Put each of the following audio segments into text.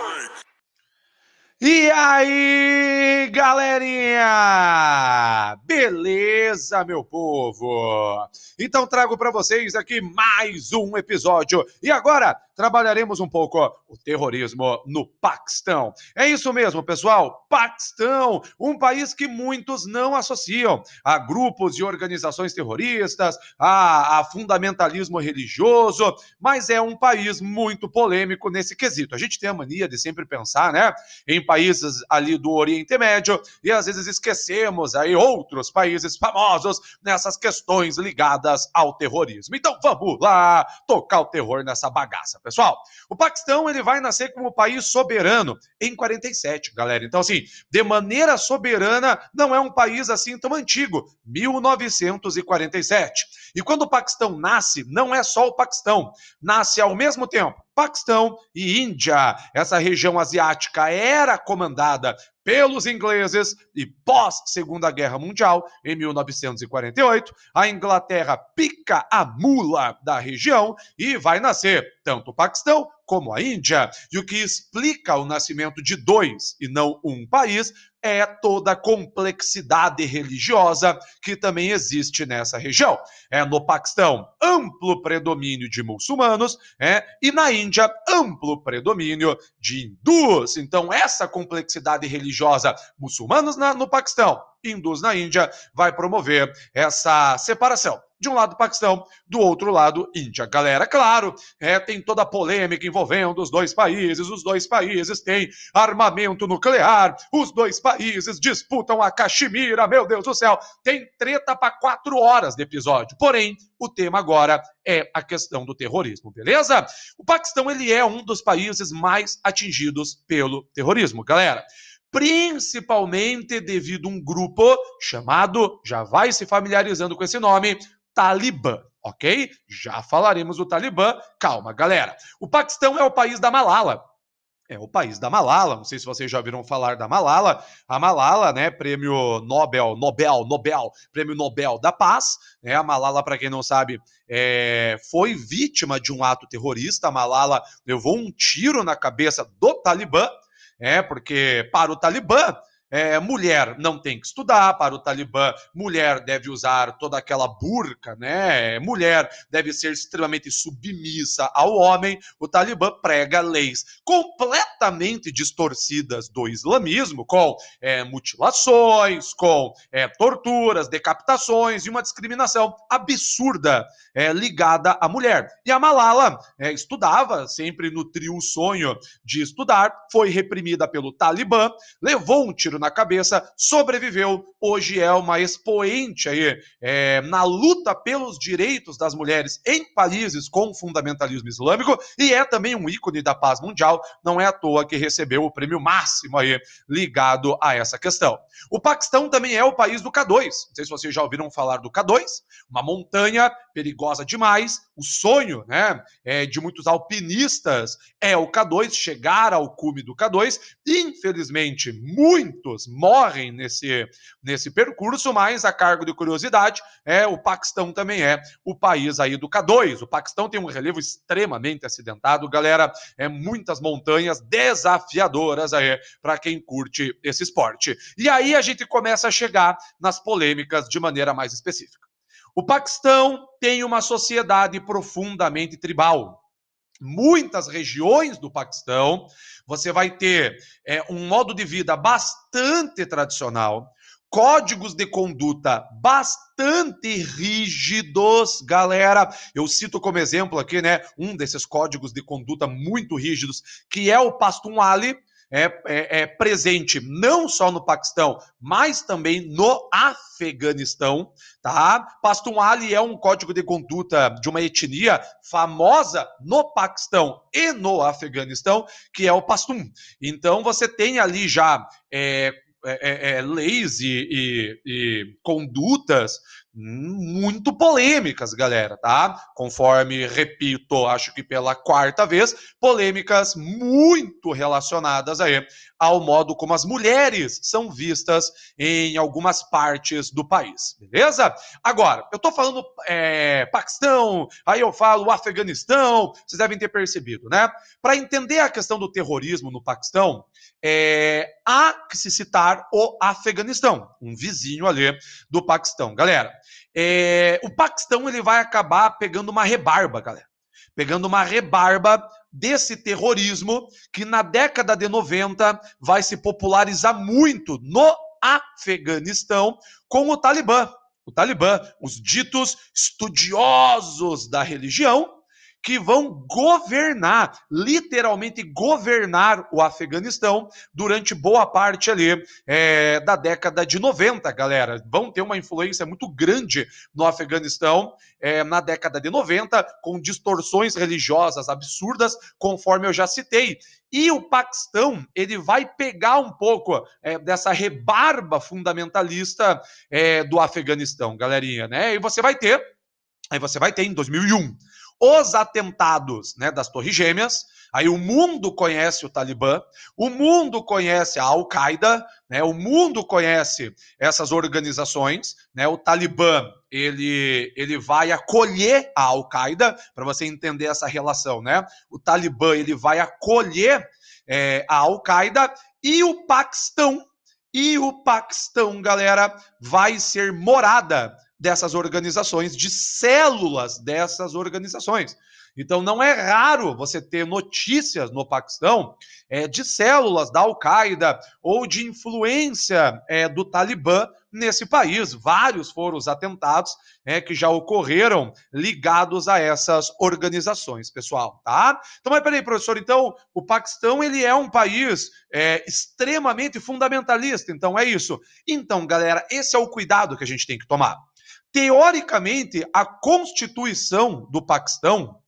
freak. E aí, galerinha? Beleza, meu povo? Então trago para vocês aqui mais um episódio. E agora trabalharemos um pouco o terrorismo no Paquistão. É isso mesmo, pessoal. Paquistão, um país que muitos não associam a grupos e organizações terroristas, a, a fundamentalismo religioso, mas é um país muito polêmico nesse quesito. A gente tem a mania de sempre pensar, né, em países ali do Oriente Médio e às vezes esquecemos aí outros países famosos nessas questões ligadas ao terrorismo. Então vamos lá tocar o terror nessa bagaça, pessoal. O Paquistão ele vai nascer como país soberano em 47, galera. Então, assim, de maneira soberana, não é um país assim tão antigo, 1947. E quando o Paquistão nasce, não é só o Paquistão, nasce ao mesmo tempo Paquistão e Índia. Essa região asiática era comandada pelos ingleses e pós Segunda Guerra Mundial, em 1948, a Inglaterra pica a mula da região e vai nascer tanto o Paquistão como a Índia. E o que explica o nascimento de dois e não um país é toda a complexidade religiosa que também existe nessa região. É no Paquistão, amplo predomínio de muçulmanos, é, e na Índia, amplo predomínio de hindus. Então, essa complexidade religiosa, muçulmanos na, no Paquistão, hindus na Índia, vai promover essa separação de um lado Paquistão, do outro lado Índia. Galera, claro, é, tem toda a polêmica envolvendo os dois países, os dois países têm armamento nuclear, os dois países disputam a Caxemira, meu Deus do céu, tem treta para quatro horas de episódio. Porém, o tema agora é a questão do terrorismo, beleza? O Paquistão ele é um dos países mais atingidos pelo terrorismo, galera principalmente devido a um grupo chamado, já vai se familiarizando com esse nome, Talibã, ok? Já falaremos do Talibã. Calma, galera. O Paquistão é o país da Malala. É o país da Malala. Não sei se vocês já ouviram falar da Malala. A Malala, né, prêmio Nobel, Nobel, Nobel, prêmio Nobel da Paz. Né? A Malala, para quem não sabe, é, foi vítima de um ato terrorista. A Malala levou um tiro na cabeça do Talibã. É, porque para o Talibã, é, mulher não tem que estudar para o Talibã, mulher deve usar toda aquela burca, né? Mulher deve ser extremamente submissa ao homem. O Talibã prega leis completamente distorcidas do islamismo, com é, mutilações, com é, torturas, decapitações e uma discriminação absurda é, ligada à mulher. E a Malala é, estudava, sempre nutria o sonho de estudar, foi reprimida pelo Talibã, levou um tiro na cabeça, sobreviveu, hoje é uma expoente aí é, na luta pelos direitos das mulheres em países com fundamentalismo islâmico e é também um ícone da paz mundial, não é à toa que recebeu o prêmio máximo aí ligado a essa questão. O Paquistão também é o país do K2, não sei se vocês já ouviram falar do K2, uma montanha perigosa demais, o sonho né, é, de muitos alpinistas é o K2, chegar ao cume do K2. Infelizmente, morrem nesse, nesse percurso, mas a cargo de curiosidade, é o Paquistão também é o país aí do K2. O Paquistão tem um relevo extremamente acidentado, galera, é muitas montanhas desafiadoras aí para quem curte esse esporte. E aí a gente começa a chegar nas polêmicas de maneira mais específica. O Paquistão tem uma sociedade profundamente tribal. Muitas regiões do Paquistão, você vai ter é, um modo de vida bastante tradicional, códigos de conduta bastante rígidos, galera. Eu cito como exemplo aqui, né, um desses códigos de conduta muito rígidos, que é o Pastunwali, é, é, é, presente não só no Paquistão, mas também no Afeganistão, tá? Pastunwali é um código de conduta de uma etnia famosa no Paquistão e no Afeganistão, que é o Pashtun. Então você tem ali já é, é, é, é, leis e, e, e, condutas muito polêmicas, galera, tá? Conforme, repito, acho que pela quarta vez, polêmicas muito relacionadas aí ao modo como as mulheres são vistas em algumas partes do país, beleza? Agora, eu tô falando é, Paquistão, aí eu falo Afeganistão, vocês devem ter percebido, né? Para entender a questão do terrorismo no Paquistão, é, há que se citar o Afeganistão, um vizinho ali do Paquistão. Galera, é, o Paquistão ele vai acabar pegando uma rebarba, galera. Pegando uma rebarba desse terrorismo que na década de 90 vai se popularizar muito no Afeganistão com o Talibã. O Talibã, os ditos estudiosos da religião, que vão governar, literalmente governar o Afeganistão durante boa parte ali é, da década de 90, galera. Vão ter uma influência muito grande no Afeganistão é, na década de 90, com distorções religiosas absurdas, conforme eu já citei. E o Paquistão, ele vai pegar um pouco é, dessa rebarba fundamentalista é, do Afeganistão, galerinha, né? E você vai ter, aí você vai ter em 2001 os atentados né, das Torres Gêmeas. Aí o mundo conhece o Talibã, o mundo conhece a Al-Qaeda, né, o mundo conhece essas organizações. Né, o Talibã ele, ele vai acolher a Al-Qaeda, para você entender essa relação. Né? O Talibã ele vai acolher é, a Al-Qaeda e o Paquistão. E o Paquistão, galera, vai ser morada dessas organizações, de células dessas organizações. Então não é raro você ter notícias no Paquistão é, de células da Al-Qaeda ou de influência é, do Talibã nesse país. Vários foram os atentados é, que já ocorreram ligados a essas organizações, pessoal, tá? Então, mas peraí, professor, então o Paquistão ele é um país é, extremamente fundamentalista, então é isso. Então, galera, esse é o cuidado que a gente tem que tomar. Teoricamente, a Constituição do Paquistão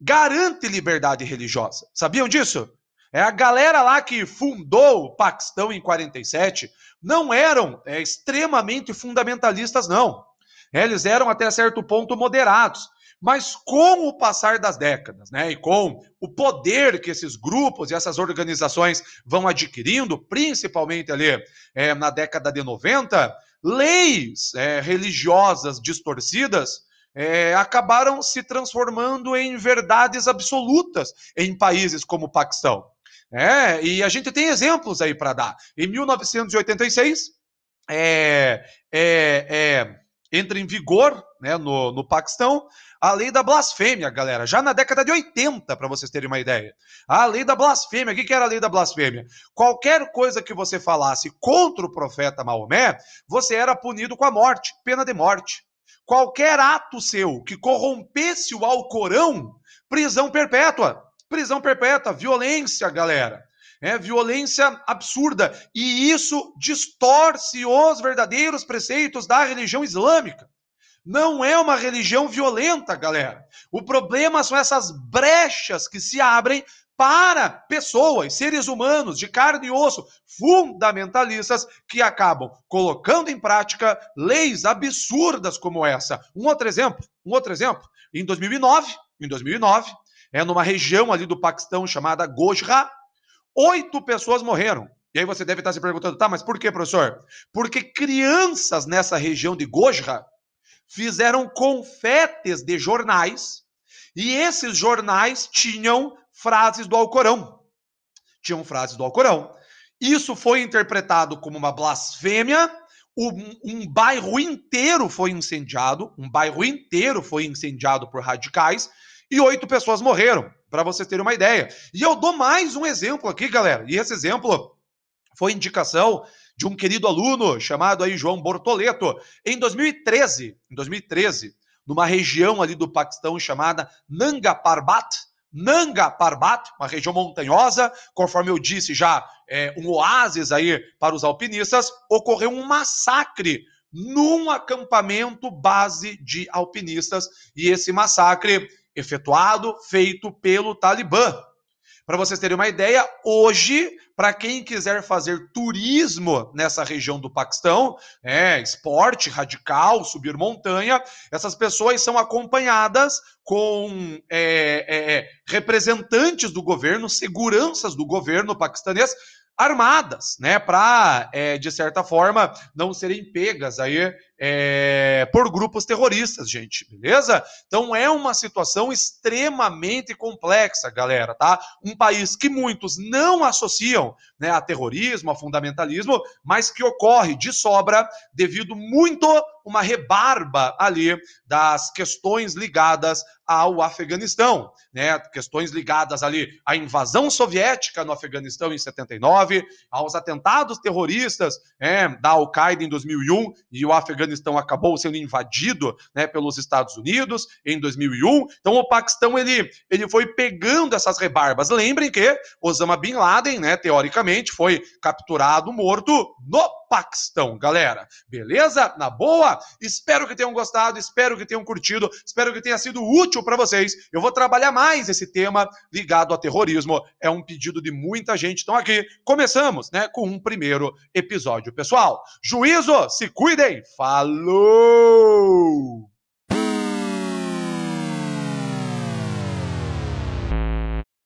garante liberdade religiosa. Sabiam disso? É a galera lá que fundou o Paquistão em 47 não eram é, extremamente fundamentalistas, não. Eles eram até certo ponto moderados. Mas com o passar das décadas, né, e com o poder que esses grupos e essas organizações vão adquirindo, principalmente ali é, na década de 90, leis é, religiosas distorcidas é, acabaram se transformando em verdades absolutas em países como o Paquistão. É, e a gente tem exemplos aí para dar. Em 1986, é, é, é, entra em vigor né, no, no Paquistão a lei da blasfêmia, galera, já na década de 80, para vocês terem uma ideia. A lei da blasfêmia, o que era a lei da blasfêmia? Qualquer coisa que você falasse contra o profeta Maomé, você era punido com a morte, pena de morte. Qualquer ato seu que corrompesse o Alcorão, prisão perpétua. Prisão perpétua, violência, galera. É violência absurda. E isso distorce os verdadeiros preceitos da religião islâmica. Não é uma religião violenta, galera. O problema são essas brechas que se abrem para pessoas, seres humanos de carne e osso, fundamentalistas, que acabam colocando em prática leis absurdas como essa. Um outro exemplo, um outro exemplo, em 2009, em 2009, é numa região ali do Paquistão chamada Gojra, oito pessoas morreram. E aí você deve estar se perguntando, tá, mas por que, professor? Porque crianças nessa região de Gojra fizeram confetes de jornais e esses jornais tinham frases do Alcorão. Tinham frases do Alcorão. Isso foi interpretado como uma blasfêmia. Um, um, bairro inteiro foi incendiado, um bairro inteiro foi incendiado por radicais e oito pessoas morreram, para vocês terem uma ideia. E eu dou mais um exemplo aqui, galera. E esse exemplo foi indicação de um querido aluno chamado aí João Bortoleto. Em 2013, em 2013, numa região ali do Paquistão chamada Nanga Parbat, Nanga Parbat, uma região montanhosa, conforme eu disse já, é um oásis aí para os alpinistas, ocorreu um massacre num acampamento base de alpinistas e esse massacre efetuado, feito pelo Talibã. Para vocês terem uma ideia, hoje, para quem quiser fazer turismo nessa região do Paquistão, é, esporte radical, subir montanha, essas pessoas são acompanhadas com é, é, representantes do governo, seguranças do governo paquistanês, armadas, né, para é, de certa forma não serem pegas aí é, por grupos terroristas, gente, beleza? Então é uma situação extremamente complexa, galera, tá? Um país que muitos não associam né, a terrorismo, a fundamentalismo, mas que ocorre de sobra devido muito uma rebarba ali das questões ligadas ao Afeganistão, né? Questões ligadas ali à invasão soviética no Afeganistão em 79, aos atentados terroristas é, da Al-Qaeda em 2001 e o Afeganistão Afeganistão acabou sendo invadido né, pelos Estados Unidos em 2001. Então o Paquistão ele, ele foi pegando essas rebarbas. Lembrem que Osama Bin Laden, né, teoricamente, foi capturado, morto no Paquistão, galera. Beleza? Na boa? Espero que tenham gostado, espero que tenham curtido, espero que tenha sido útil para vocês. Eu vou trabalhar mais esse tema ligado ao terrorismo. É um pedido de muita gente. Então aqui começamos, né, com um primeiro episódio, pessoal. Juízo, se cuidem. Falou!